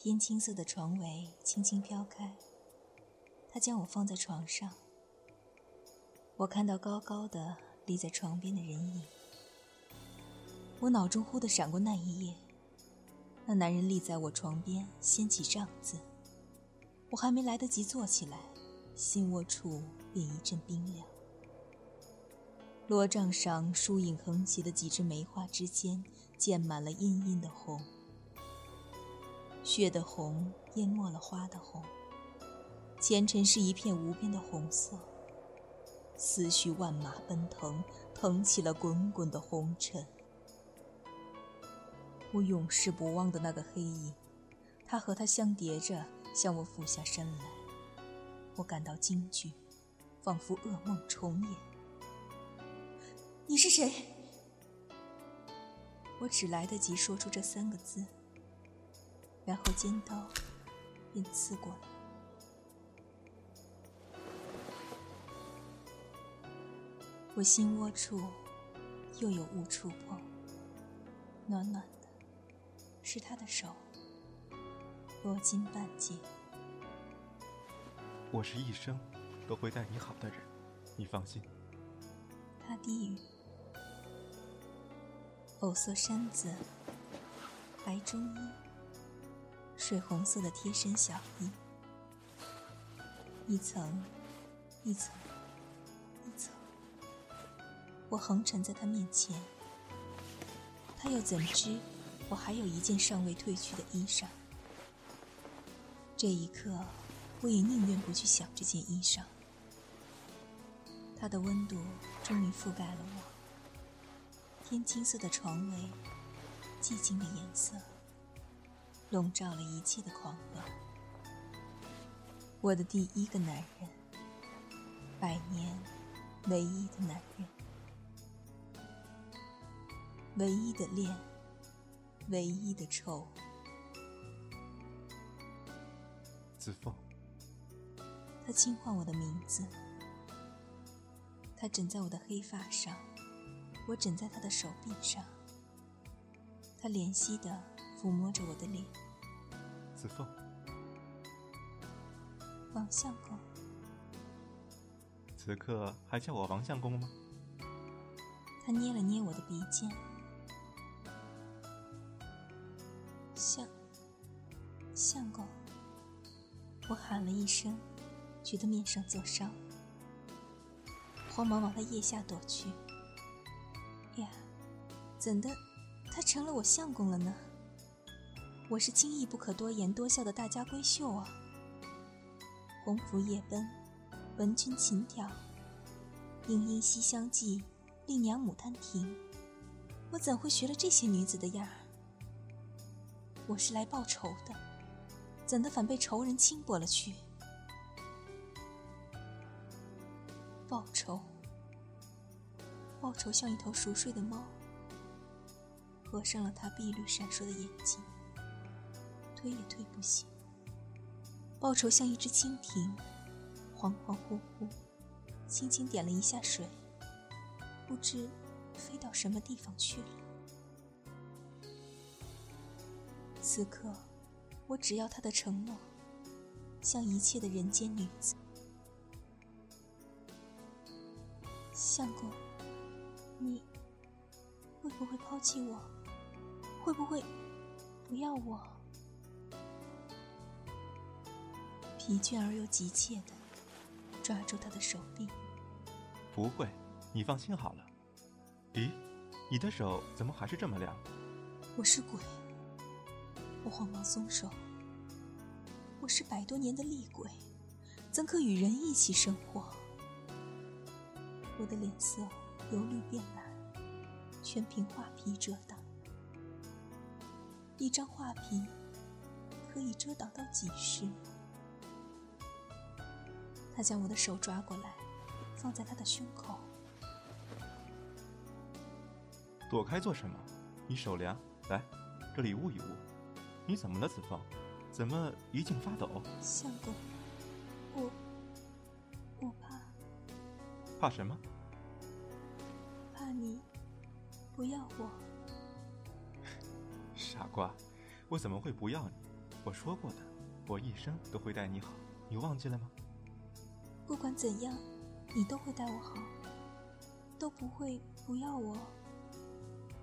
天青色的床围轻轻飘开，他将我放在床上。我看到高高的立在床边的人影。我脑中忽地闪过那一夜，那男人立在我床边，掀起帐子。我还没来得及坐起来，心窝处便一阵冰凉。罗帐上疏影横斜的几枝梅花之间，溅满了殷殷的红。血的红淹没了花的红，前尘是一片无边的红色。思绪万马奔腾，腾起了滚滚的红尘。我永世不忘的那个黑影，他和他相叠着向我俯下身来，我感到惊惧，仿佛噩梦重演。你是谁？我只来得及说出这三个字，然后尖刀便刺过来。我心窝处又有物触碰，暖暖的，是他的手，罗金半截。我是一生都会待你好的人，你放心。他低语。藕色衫子，白中衣，水红色的贴身小衣，一层，一层一层。我横沉在他面前，他又怎知我还有一件尚未褪去的衣裳？这一刻，我也宁愿不去想这件衣裳。它的温度终于覆盖了我，天青色的床围，寂静的颜色，笼罩了一切的狂乱。我的第一个男人，百年唯一的男人。唯一的恋，唯一的愁。子凤，他轻唤我的名字。他枕在我的黑发上，我枕在他的手臂上。他怜惜地抚摸着我的脸。子凤，王相公，此刻还叫我王相公吗？他捏了捏我的鼻尖。相相公，我喊了一声，觉得面上作伤，慌忙往他腋下躲去。呀，怎的，他成了我相公了呢？我是轻易不可多言多笑的大家闺秀啊！鸿鹄夜奔，闻君琴调，莺莺西厢记，丽娘牡丹亭，我怎会学了这些女子的样儿？我是来报仇的。怎的反被仇人轻薄了去？报仇，报仇像一头熟睡的猫，合上了它碧绿闪烁的眼睛，推也推不醒。报仇像一只蜻蜓，恍恍惚惚，轻轻点了一下水，不知飞到什么地方去了。此刻。我只要他的承诺，像一切的人间女子。相公，你会不会抛弃我？会不会不要我？疲倦而又急切的抓住他的手臂。不会，你放心好了。咦，你的手怎么还是这么凉？我是鬼。我慌忙松手。我是百多年的厉鬼，怎可与人一起生活？我的脸色由绿变蓝，全凭画皮遮挡。一张画皮可以遮挡到几时？他将我的手抓过来，放在他的胸口。躲开做什么？你手凉，来，这里捂一捂。你怎么了，子枫？怎么一劲发抖？相公，我我怕。怕什么？怕你不要我。傻瓜，我怎么会不要你？我说过的，我一生都会待你好，你忘记了吗？不管怎样，你都会待我好，都不会不要我。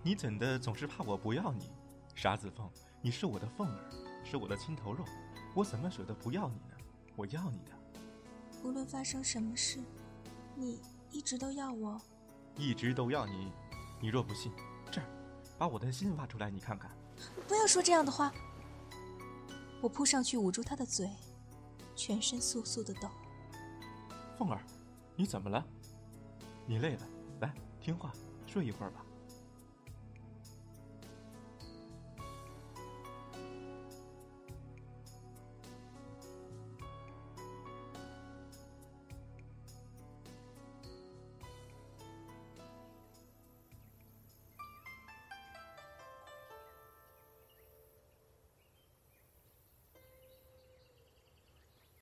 你怎的总是怕我不要你？傻子凤，你是我的凤儿，是我的心头肉，我怎么舍得不要你呢？我要你的。无论发生什么事，你一直都要我。一直都要你。你若不信，这儿，把我的心挖出来，你看看。不要说这样的话。我扑上去捂住他的嘴，全身簌簌的抖。凤儿，你怎么了？你累了，来听话，睡一会儿吧。